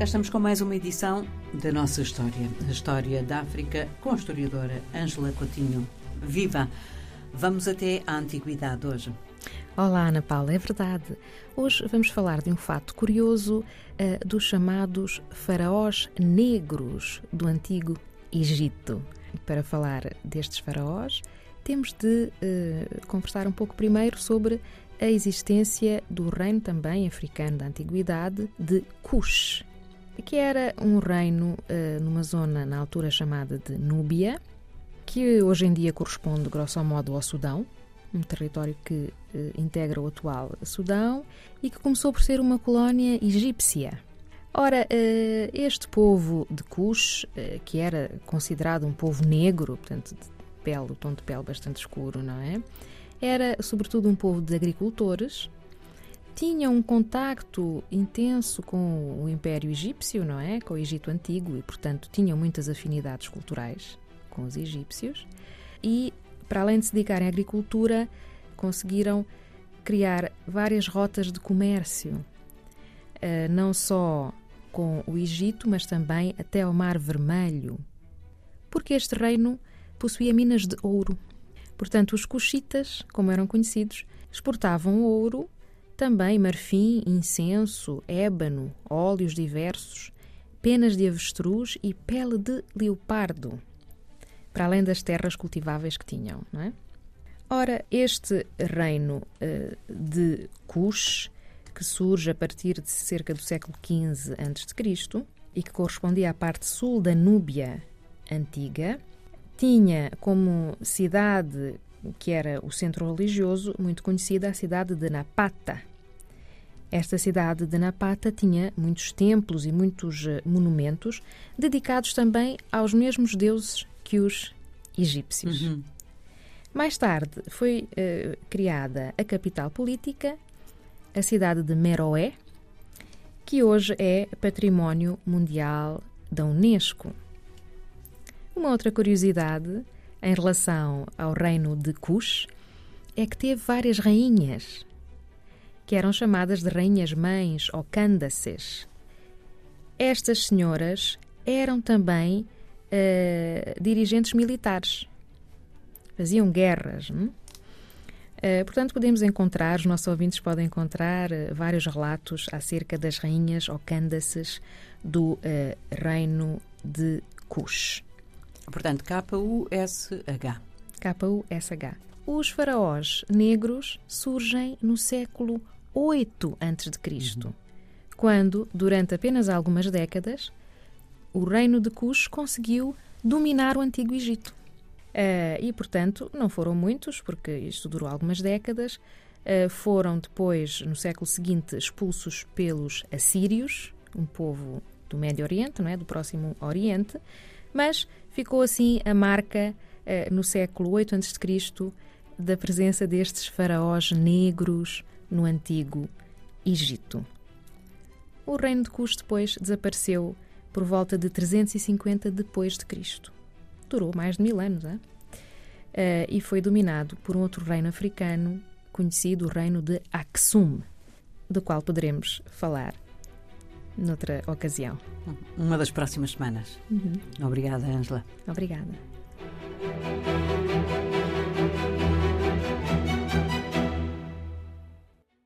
Cá estamos com mais uma edição da nossa história, a história da África, com a historiadora Ângela Coutinho. Viva! Vamos até à antiguidade hoje. Olá, Ana Paula, é verdade. Hoje vamos falar de um fato curioso uh, dos chamados faraós negros do antigo Egito. Para falar destes faraós, temos de uh, conversar um pouco primeiro sobre a existência do reino também africano da antiguidade de Cush que era um reino uh, numa zona na altura chamada de Núbia, que hoje em dia corresponde, grosso modo, ao Sudão, um território que uh, integra o atual Sudão e que começou por ser uma colónia egípcia. Ora, uh, este povo de Cush, que era considerado um povo negro, portanto, de pele, o tom de pele bastante escuro, não é? Era, sobretudo, um povo de agricultores, tinha um contacto intenso com o Império Egípcio, não é? Com o Egito Antigo e, portanto, tinham muitas afinidades culturais com os egípcios. E, para além de se dedicarem à agricultura, conseguiram criar várias rotas de comércio, eh, não só com o Egito, mas também até ao Mar Vermelho, porque este reino possuía minas de ouro. Portanto, os coxitas, como eram conhecidos, exportavam ouro também marfim, incenso, ébano, óleos diversos, penas de avestruz e pele de leopardo, para além das terras cultiváveis que tinham. Não é? Ora, este reino uh, de Cush, que surge a partir de cerca do século XV a.C. e que correspondia à parte sul da Núbia antiga, tinha como cidade que era o centro religioso muito conhecida a cidade de Napata, esta cidade de Napata tinha muitos templos e muitos eh, monumentos dedicados também aos mesmos deuses que os egípcios. Uhum. Mais tarde foi uh, criada a capital política, a cidade de Meroé, que hoje é Património Mundial da Unesco. Uma outra curiosidade em relação ao reino de Cush é que teve várias rainhas que eram chamadas de rainhas-mães ou candaces. Estas senhoras eram também uh, dirigentes militares, faziam guerras. Uh, portanto, podemos encontrar, os nossos ouvintes podem encontrar uh, vários relatos acerca das rainhas ou candaces do reino de Cush. Portanto, K-U-S-H. K-U-S-H. Os faraós negros surgem no século 8 a.C., uhum. quando, durante apenas algumas décadas, o reino de Cush conseguiu dominar o antigo Egito. Uh, e, portanto, não foram muitos, porque isto durou algumas décadas. Uh, foram depois, no século seguinte, expulsos pelos assírios, um povo do Médio Oriente, não é? do Próximo Oriente, mas ficou assim a marca, uh, no século 8 a.C., da presença destes faraós negros, no antigo Egito. O reino de Cus depois desapareceu por volta de 350 depois de Cristo. Durou mais de mil anos, é? Uh, e foi dominado por um outro reino africano conhecido, o reino de Aksum, do qual poderemos falar noutra ocasião. Uma das próximas semanas. Uhum. Obrigada, Angela. Obrigada.